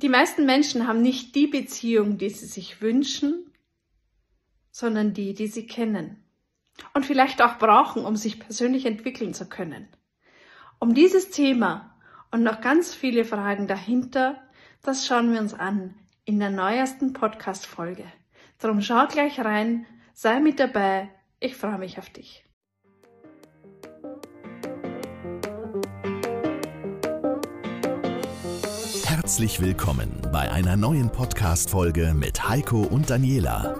Die meisten Menschen haben nicht die Beziehung, die sie sich wünschen, sondern die, die sie kennen und vielleicht auch brauchen, um sich persönlich entwickeln zu können. Um dieses Thema und noch ganz viele Fragen dahinter, das schauen wir uns an in der neuesten Podcast-Folge. Darum schau gleich rein, sei mit dabei, ich freue mich auf dich. Herzlich willkommen bei einer neuen Podcast-Folge mit Heiko und Daniela.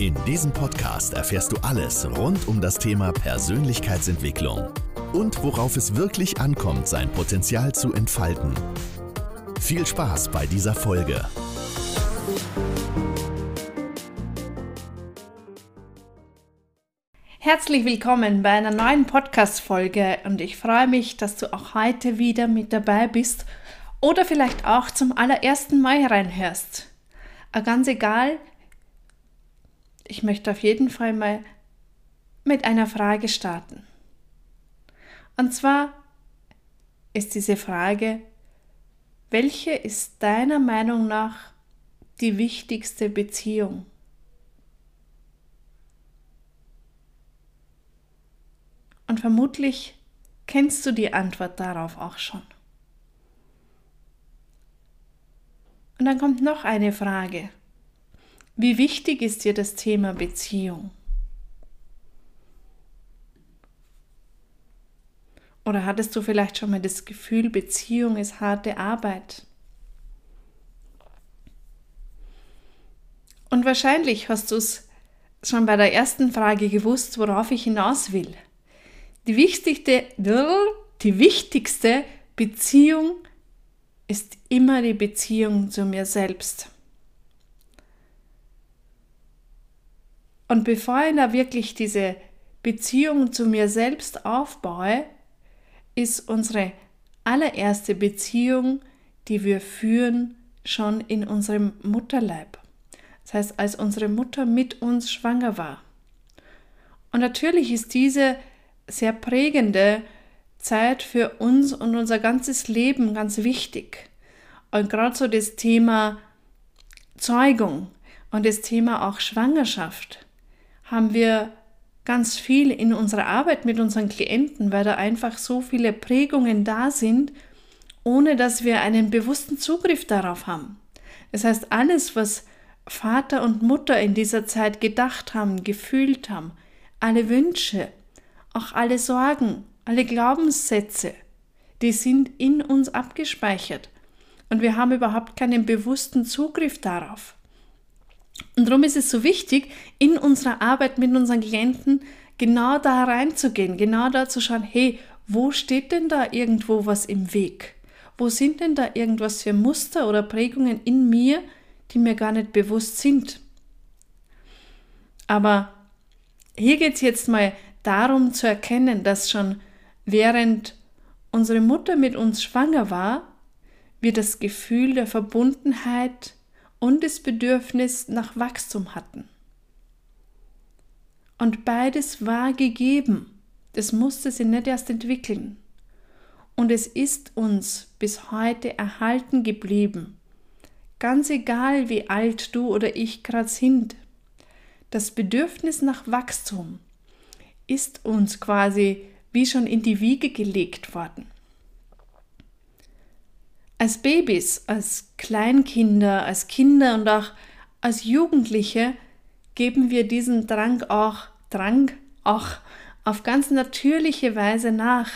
In diesem Podcast erfährst du alles rund um das Thema Persönlichkeitsentwicklung und worauf es wirklich ankommt, sein Potenzial zu entfalten. Viel Spaß bei dieser Folge. Herzlich willkommen bei einer neuen Podcast-Folge und ich freue mich, dass du auch heute wieder mit dabei bist oder vielleicht auch zum allerersten Mal reinhörst. Ganz egal, ich möchte auf jeden Fall mal mit einer Frage starten. Und zwar ist diese Frage, welche ist deiner Meinung nach die wichtigste Beziehung? Und vermutlich kennst du die Antwort darauf auch schon. Und dann kommt noch eine Frage. Wie wichtig ist dir das Thema Beziehung? Oder hattest du vielleicht schon mal das Gefühl, Beziehung ist harte Arbeit? Und wahrscheinlich hast du es schon bei der ersten Frage gewusst, worauf ich hinaus will. Die wichtigste, die wichtigste Beziehung ist immer die Beziehung zu mir selbst. Und bevor ich da wirklich diese Beziehung zu mir selbst aufbaue, ist unsere allererste Beziehung, die wir führen, schon in unserem Mutterleib. Das heißt, als unsere Mutter mit uns schwanger war. Und natürlich ist diese sehr prägende Zeit für uns und unser ganzes Leben ganz wichtig. Und gerade so das Thema Zeugung und das Thema auch Schwangerschaft haben wir ganz viel in unserer Arbeit mit unseren Klienten, weil da einfach so viele Prägungen da sind, ohne dass wir einen bewussten Zugriff darauf haben. Das heißt, alles, was Vater und Mutter in dieser Zeit gedacht haben, gefühlt haben, alle Wünsche, auch alle Sorgen, alle Glaubenssätze, die sind in uns abgespeichert und wir haben überhaupt keinen bewussten Zugriff darauf. Und darum ist es so wichtig, in unserer Arbeit mit unseren Klienten genau da reinzugehen, genau da zu schauen, hey, wo steht denn da irgendwo was im Weg? Wo sind denn da irgendwas für Muster oder Prägungen in mir, die mir gar nicht bewusst sind? Aber hier geht es jetzt mal darum zu erkennen, dass schon während unsere Mutter mit uns schwanger war, wir das Gefühl der Verbundenheit und das Bedürfnis nach Wachstum hatten. Und beides war gegeben. Das musste sie nicht erst entwickeln. Und es ist uns bis heute erhalten geblieben. Ganz egal, wie alt du oder ich gerade sind. Das Bedürfnis nach Wachstum ist uns quasi wie schon in die Wiege gelegt worden. Als Babys, als Kleinkinder, als Kinder und auch als Jugendliche geben wir diesen Drang auch, Drang auch auf ganz natürliche Weise nach.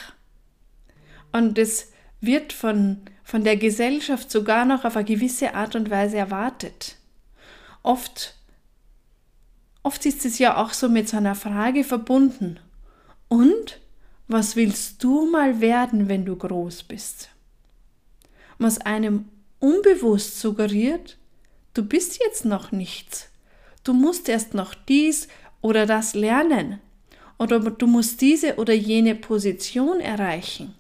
Und es wird von, von der Gesellschaft sogar noch auf eine gewisse Art und Weise erwartet. Oft, oft ist es ja auch so mit so einer Frage verbunden. Und was willst du mal werden, wenn du groß bist? was einem unbewusst suggeriert, du bist jetzt noch nichts. Du musst erst noch dies oder das lernen. Oder du musst diese oder jene Position erreichen.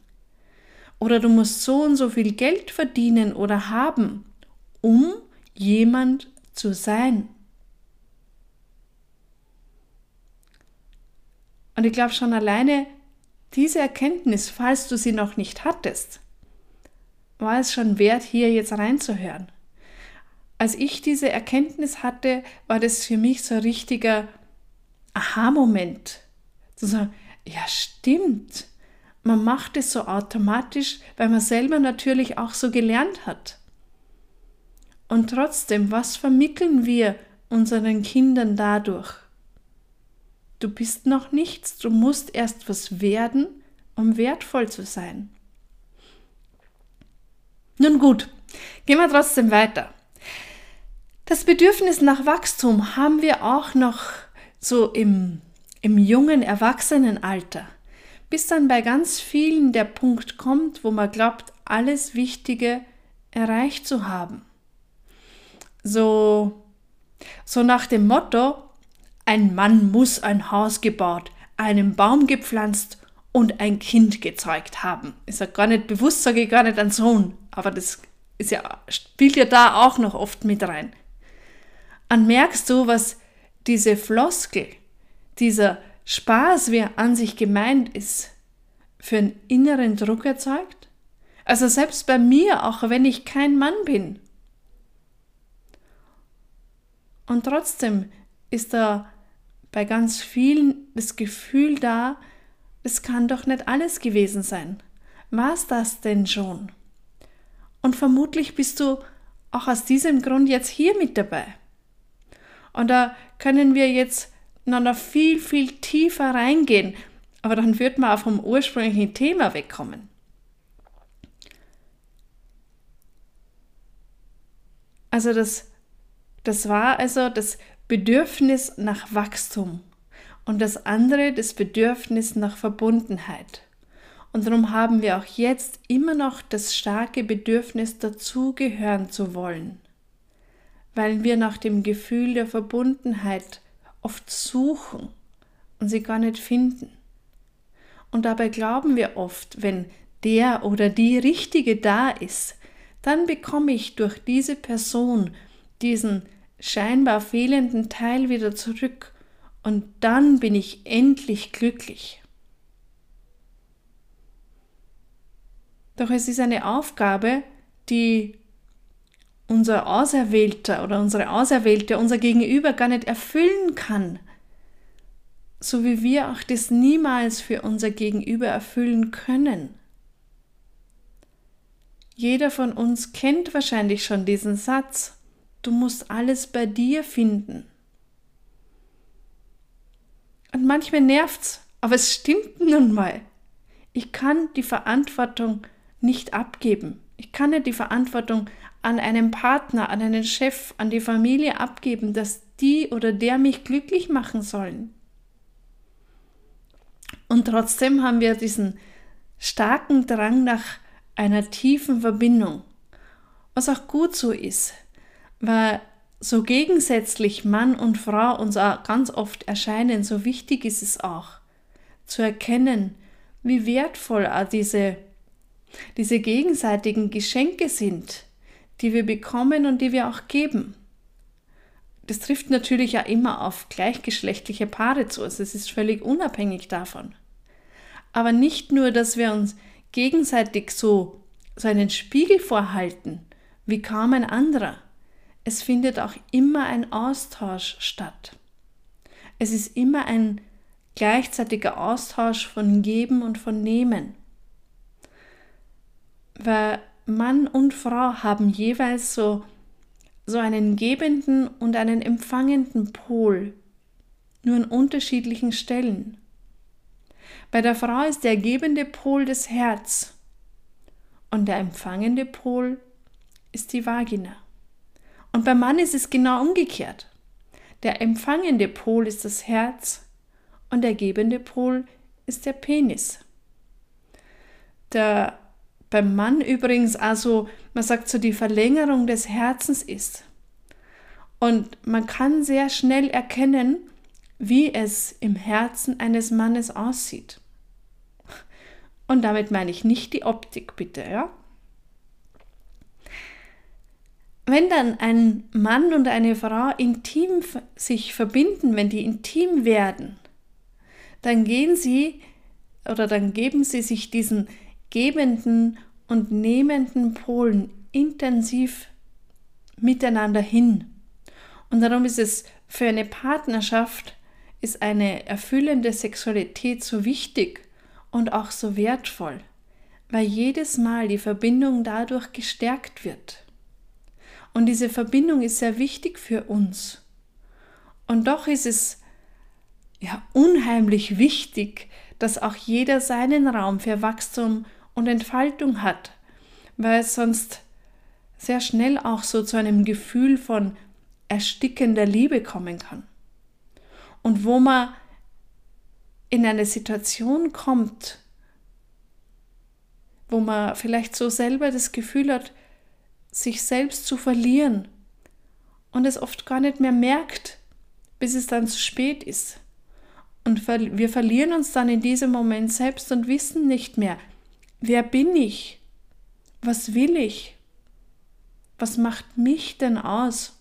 Oder du musst so und so viel Geld verdienen oder haben, um jemand zu sein. Und ich glaube schon alleine diese Erkenntnis, falls du sie noch nicht hattest, war es schon wert, hier jetzt reinzuhören. Als ich diese Erkenntnis hatte, war das für mich so ein richtiger Aha-Moment. Zu sagen, ja stimmt, man macht es so automatisch, weil man selber natürlich auch so gelernt hat. Und trotzdem, was vermitteln wir unseren Kindern dadurch? Du bist noch nichts, du musst erst was werden, um wertvoll zu sein. Nun gut, gehen wir trotzdem weiter. Das Bedürfnis nach Wachstum haben wir auch noch so im, im jungen Erwachsenenalter, bis dann bei ganz vielen der Punkt kommt, wo man glaubt, alles Wichtige erreicht zu haben. So, so nach dem Motto, ein Mann muss ein Haus gebaut, einen Baum gepflanzt und ein Kind gezeugt haben. Ich sage gar nicht bewusst, sage ich gar nicht ein Sohn, aber das ist ja, spielt ja da auch noch oft mit rein. Und merkst du, was diese Floskel, dieser Spaß, wie er an sich gemeint ist, für einen inneren Druck erzeugt? Also selbst bei mir, auch wenn ich kein Mann bin. Und trotzdem ist da bei ganz vielen das Gefühl da, es kann doch nicht alles gewesen sein. War es das denn schon? Und vermutlich bist du auch aus diesem Grund jetzt hier mit dabei. Und da können wir jetzt noch viel, viel tiefer reingehen. Aber dann wird man auch vom ursprünglichen Thema wegkommen. Also das, das war also das Bedürfnis nach Wachstum und das andere das Bedürfnis nach Verbundenheit. Und darum haben wir auch jetzt immer noch das starke Bedürfnis, dazugehören zu wollen weil wir nach dem Gefühl der Verbundenheit oft suchen und sie gar nicht finden. Und dabei glauben wir oft, wenn der oder die Richtige da ist, dann bekomme ich durch diese Person diesen scheinbar fehlenden Teil wieder zurück und dann bin ich endlich glücklich. Doch es ist eine Aufgabe, die unser Auserwählter oder unsere Auserwählte, unser Gegenüber gar nicht erfüllen kann, so wie wir auch das niemals für unser Gegenüber erfüllen können. Jeder von uns kennt wahrscheinlich schon diesen Satz, du musst alles bei dir finden. Und manchmal nervt's, aber es stimmt nun mal. Ich kann die Verantwortung nicht abgeben. Ich kann nicht die Verantwortung an einen Partner, an einen Chef, an die Familie abgeben, dass die oder der mich glücklich machen sollen. Und trotzdem haben wir diesen starken Drang nach einer tiefen Verbindung, was auch gut so ist, weil so gegensätzlich Mann und Frau uns auch ganz oft erscheinen, so wichtig ist es auch, zu erkennen, wie wertvoll auch diese, diese gegenseitigen Geschenke sind, die wir bekommen und die wir auch geben. Das trifft natürlich ja immer auf gleichgeschlechtliche Paare zu, also es ist völlig unabhängig davon. Aber nicht nur, dass wir uns gegenseitig so, so einen Spiegel vorhalten, wie kaum ein anderer. Es findet auch immer ein Austausch statt. Es ist immer ein gleichzeitiger Austausch von Geben und von Nehmen. Weil Mann und Frau haben jeweils so, so einen gebenden und einen empfangenden Pol, nur an unterschiedlichen Stellen. Bei der Frau ist der gebende Pol das Herz und der empfangende Pol ist die Vagina. Und beim Mann ist es genau umgekehrt. Der empfangende Pol ist das Herz und der gebende Pol ist der Penis. Der beim Mann übrigens also, man sagt so, die Verlängerung des Herzens ist. Und man kann sehr schnell erkennen, wie es im Herzen eines Mannes aussieht. Und damit meine ich nicht die Optik, bitte, ja? Wenn dann ein Mann und eine Frau intim sich verbinden, wenn die intim werden, dann gehen sie oder dann geben sie sich diesen gebenden und nehmenden Polen intensiv miteinander hin. Und darum ist es für eine Partnerschaft ist eine erfüllende Sexualität so wichtig und auch so wertvoll, weil jedes Mal die Verbindung dadurch gestärkt wird. Und diese Verbindung ist sehr wichtig für uns. Und doch ist es ja unheimlich wichtig, dass auch jeder seinen Raum für Wachstum und Entfaltung hat, weil es sonst sehr schnell auch so zu einem Gefühl von erstickender Liebe kommen kann. Und wo man in eine Situation kommt, wo man vielleicht so selber das Gefühl hat, sich selbst zu verlieren und es oft gar nicht mehr merkt, bis es dann zu spät ist. Und wir verlieren uns dann in diesem Moment selbst und wissen nicht mehr, wer bin ich? Was will ich? Was macht mich denn aus?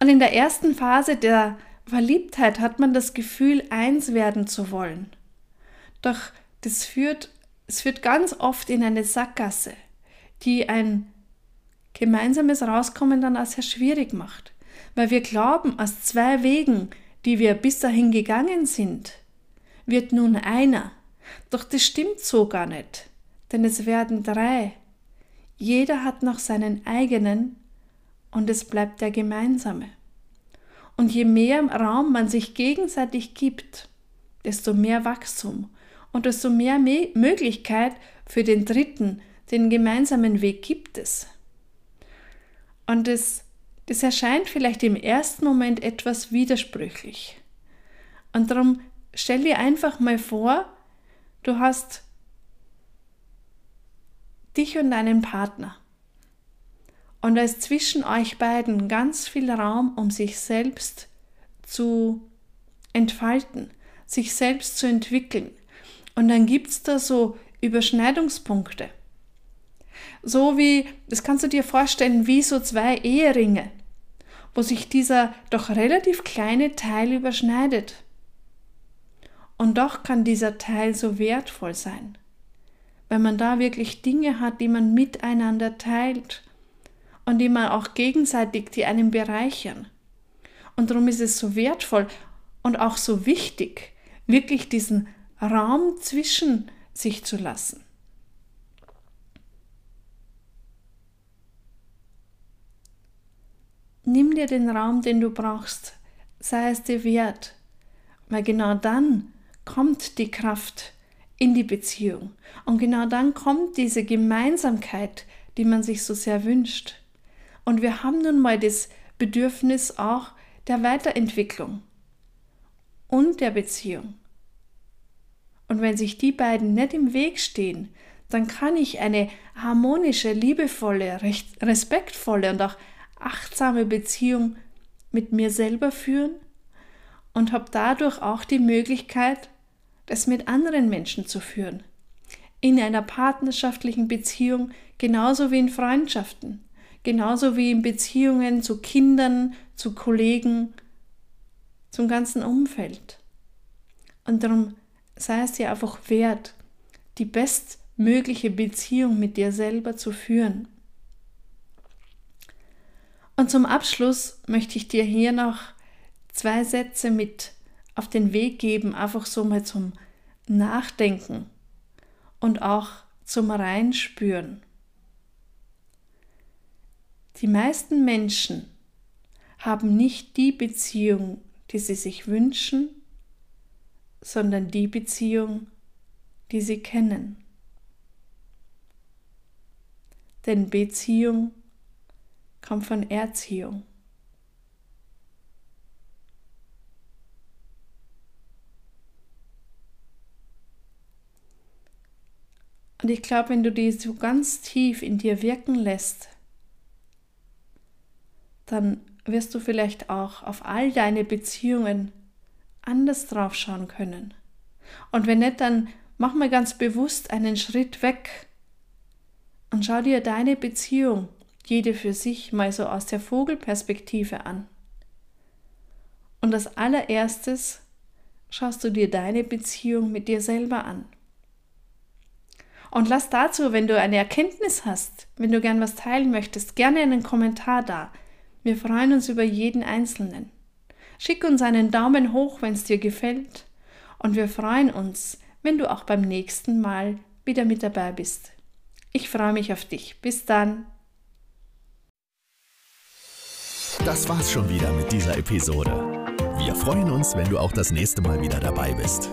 Und in der ersten Phase der Verliebtheit hat man das Gefühl, eins werden zu wollen. Doch das führt, es führt ganz oft in eine Sackgasse die ein gemeinsames Rauskommen dann auch sehr schwierig macht. Weil wir glauben, aus zwei Wegen, die wir bis dahin gegangen sind, wird nun einer. Doch das stimmt so gar nicht, denn es werden drei. Jeder hat noch seinen eigenen und es bleibt der gemeinsame. Und je mehr Raum man sich gegenseitig gibt, desto mehr Wachstum und desto mehr Möglichkeit für den Dritten, den gemeinsamen Weg gibt es. Und es, das erscheint vielleicht im ersten Moment etwas widersprüchlich. Und darum stell dir einfach mal vor, du hast dich und deinen Partner. Und da ist zwischen euch beiden ganz viel Raum, um sich selbst zu entfalten, sich selbst zu entwickeln. Und dann gibt es da so Überschneidungspunkte. So wie, das kannst du dir vorstellen, wie so zwei Eheringe, wo sich dieser doch relativ kleine Teil überschneidet. Und doch kann dieser Teil so wertvoll sein, weil man da wirklich Dinge hat, die man miteinander teilt und die man auch gegenseitig, die einen bereichern. Und darum ist es so wertvoll und auch so wichtig, wirklich diesen Raum zwischen sich zu lassen. Nimm dir den Raum, den du brauchst, sei es dir wert, weil genau dann kommt die Kraft in die Beziehung und genau dann kommt diese Gemeinsamkeit, die man sich so sehr wünscht. Und wir haben nun mal das Bedürfnis auch der Weiterentwicklung und der Beziehung. Und wenn sich die beiden nicht im Weg stehen, dann kann ich eine harmonische, liebevolle, respektvolle und auch achtsame Beziehung mit mir selber führen und habe dadurch auch die Möglichkeit, das mit anderen Menschen zu führen. In einer partnerschaftlichen Beziehung genauso wie in Freundschaften, genauso wie in Beziehungen zu Kindern, zu Kollegen, zum ganzen Umfeld. Und darum sei es dir einfach wert, die bestmögliche Beziehung mit dir selber zu führen. Und zum Abschluss möchte ich dir hier noch zwei Sätze mit auf den Weg geben, einfach so mal zum Nachdenken und auch zum Reinspüren. Die meisten Menschen haben nicht die Beziehung, die sie sich wünschen, sondern die Beziehung, die sie kennen. Denn Beziehung kommt von Erziehung. Und ich glaube, wenn du die so ganz tief in dir wirken lässt, dann wirst du vielleicht auch auf all deine Beziehungen anders drauf schauen können. Und wenn nicht, dann mach mal ganz bewusst einen Schritt weg und schau dir deine Beziehung jede für sich mal so aus der Vogelperspektive an. Und als allererstes schaust du dir deine Beziehung mit dir selber an. Und lass dazu, wenn du eine Erkenntnis hast, wenn du gern was teilen möchtest, gerne einen Kommentar da. Wir freuen uns über jeden Einzelnen. Schick uns einen Daumen hoch, wenn es dir gefällt. Und wir freuen uns, wenn du auch beim nächsten Mal wieder mit dabei bist. Ich freue mich auf dich. Bis dann. Das war's schon wieder mit dieser Episode. Wir freuen uns, wenn du auch das nächste Mal wieder dabei bist.